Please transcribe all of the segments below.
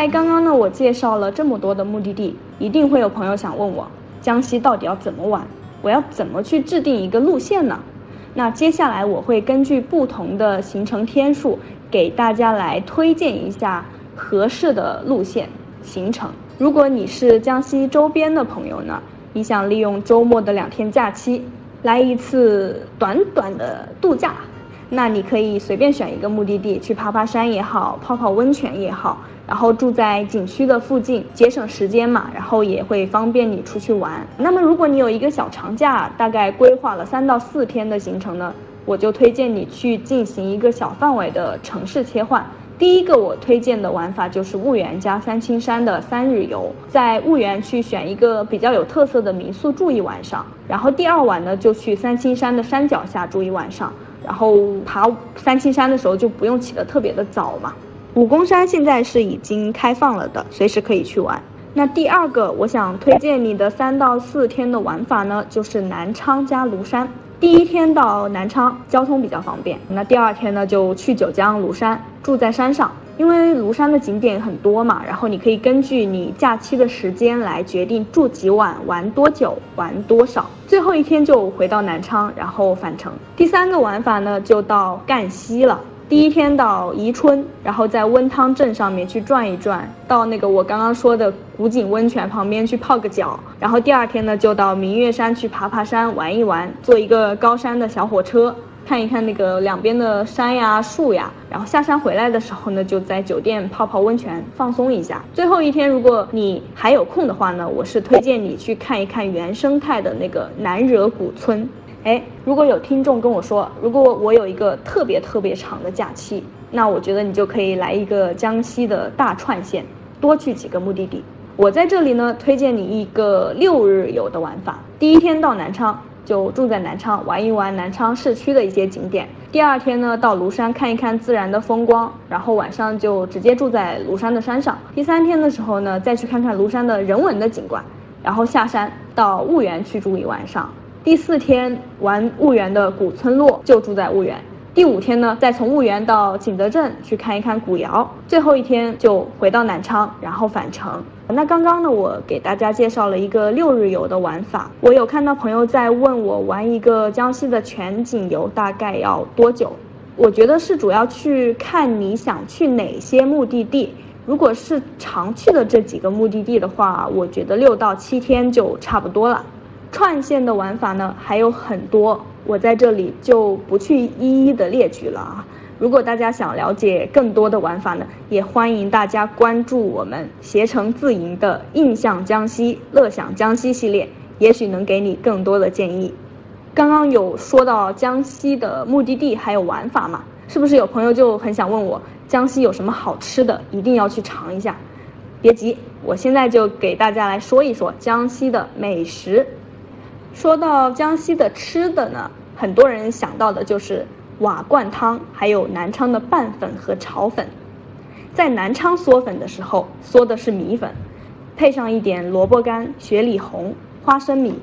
在刚刚呢，我介绍了这么多的目的地，一定会有朋友想问我，江西到底要怎么玩？我要怎么去制定一个路线呢？那接下来我会根据不同的行程天数，给大家来推荐一下合适的路线行程。如果你是江西周边的朋友呢，你想利用周末的两天假期，来一次短短的度假。那你可以随便选一个目的地去爬爬山也好，泡泡温泉也好，然后住在景区的附近，节省时间嘛，然后也会方便你出去玩。那么如果你有一个小长假，大概规划了三到四天的行程呢，我就推荐你去进行一个小范围的城市切换。第一个我推荐的玩法就是婺源加三清山的三日游，在婺源去选一个比较有特色的民宿住一晚上，然后第二晚呢就去三清山的山脚下住一晚上。然后爬三清山的时候就不用起得特别的早嘛。武功山现在是已经开放了的，随时可以去玩。那第二个我想推荐你的三到四天的玩法呢，就是南昌加庐山。第一天到南昌，交通比较方便。那第二天呢，就去九江庐山，住在山上。因为庐山的景点很多嘛，然后你可以根据你假期的时间来决定住几晚、玩多久、玩多少。最后一天就回到南昌，然后返程。第三个玩法呢，就到赣西了。第一天到宜春，然后在温汤镇上面去转一转，到那个我刚刚说的古井温泉旁边去泡个脚。然后第二天呢，就到明月山去爬爬山、玩一玩，坐一个高山的小火车。看一看那个两边的山呀、树呀，然后下山回来的时候呢，就在酒店泡泡温泉，放松一下。最后一天，如果你还有空的话呢，我是推荐你去看一看原生态的那个南惹古村。哎，如果有听众跟我说，如果我有一个特别特别长的假期，那我觉得你就可以来一个江西的大串线，多去几个目的地。我在这里呢，推荐你一个六日游的玩法。第一天到南昌。就住在南昌玩一玩南昌市区的一些景点。第二天呢，到庐山看一看自然的风光，然后晚上就直接住在庐山的山上。第三天的时候呢，再去看看庐山的人文的景观，然后下山到婺源去住一晚上。第四天玩婺源的古村落，就住在婺源。第五天呢，再从婺源到景德镇去看一看古窑，最后一天就回到南昌，然后返程。那刚刚呢，我给大家介绍了一个六日游的玩法。我有看到朋友在问我，玩一个江西的全景游大概要多久？我觉得是主要去看你想去哪些目的地。如果是常去的这几个目的地的话，我觉得六到七天就差不多了。串线的玩法呢还有很多。我在这里就不去一一的列举了啊！如果大家想了解更多的玩法呢，也欢迎大家关注我们携程自营的“印象江西、乐享江西”系列，也许能给你更多的建议。刚刚有说到江西的目的地还有玩法嘛？是不是有朋友就很想问我，江西有什么好吃的，一定要去尝一下？别急，我现在就给大家来说一说江西的美食。说到江西的吃的呢，很多人想到的就是瓦罐汤，还有南昌的拌粉和炒粉。在南昌嗦粉的时候，嗦的是米粉，配上一点萝卜干、雪里红、花生米。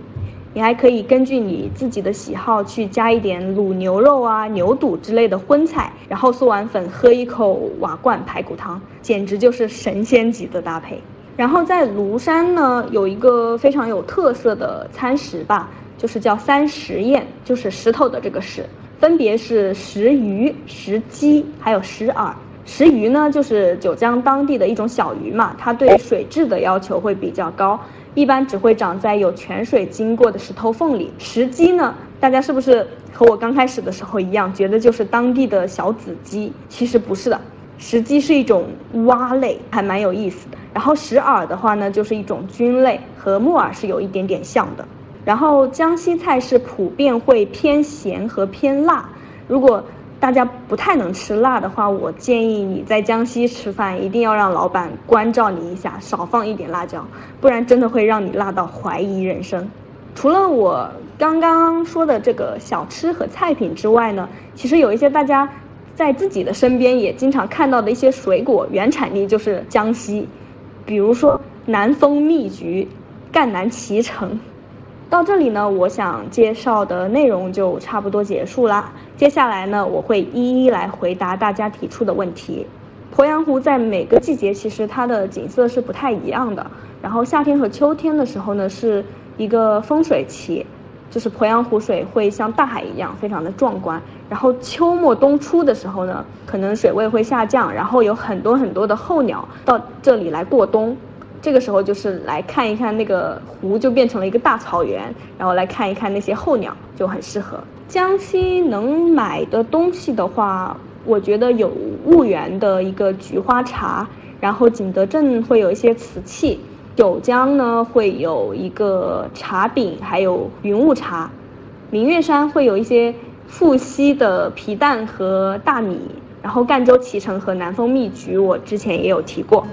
你还可以根据你自己的喜好去加一点卤牛肉啊、牛肚之类的荤菜，然后嗦完粉喝一口瓦罐排骨汤，简直就是神仙级的搭配。然后在庐山呢，有一个非常有特色的餐食吧，就是叫三石宴，就是石头的这个石，分别是石鱼、石鸡，还有石耳。石鱼呢，就是九江当地的一种小鱼嘛，它对水质的要求会比较高，一般只会长在有泉水经过的石头缝里。石鸡呢，大家是不是和我刚开始的时候一样，觉得就是当地的小子鸡？其实不是的。石鸡是一种蛙类，还蛮有意思的。然后石耳的话呢，就是一种菌类，和木耳是有一点点像的。然后江西菜是普遍会偏咸和偏辣。如果大家不太能吃辣的话，我建议你在江西吃饭一定要让老板关照你一下，少放一点辣椒，不然真的会让你辣到怀疑人生。除了我刚刚说的这个小吃和菜品之外呢，其实有一些大家。在自己的身边也经常看到的一些水果，原产地就是江西，比如说南丰蜜橘、赣南脐橙。到这里呢，我想介绍的内容就差不多结束啦。接下来呢，我会一一来回答大家提出的问题。鄱阳湖在每个季节其实它的景色是不太一样的。然后夏天和秋天的时候呢，是一个丰水期，就是鄱阳湖水会像大海一样非常的壮观。然后秋末冬初的时候呢，可能水位会下降，然后有很多很多的候鸟到这里来过冬。这个时候就是来看一看那个湖，就变成了一个大草原，然后来看一看那些候鸟，就很适合。江西能买的东西的话，我觉得有婺源的一个菊花茶，然后景德镇会有一些瓷器，九江呢会有一个茶饼，还有云雾茶，明月山会有一些富硒的皮蛋和大米，然后赣州脐橙和南丰蜜桔，我之前也有提过。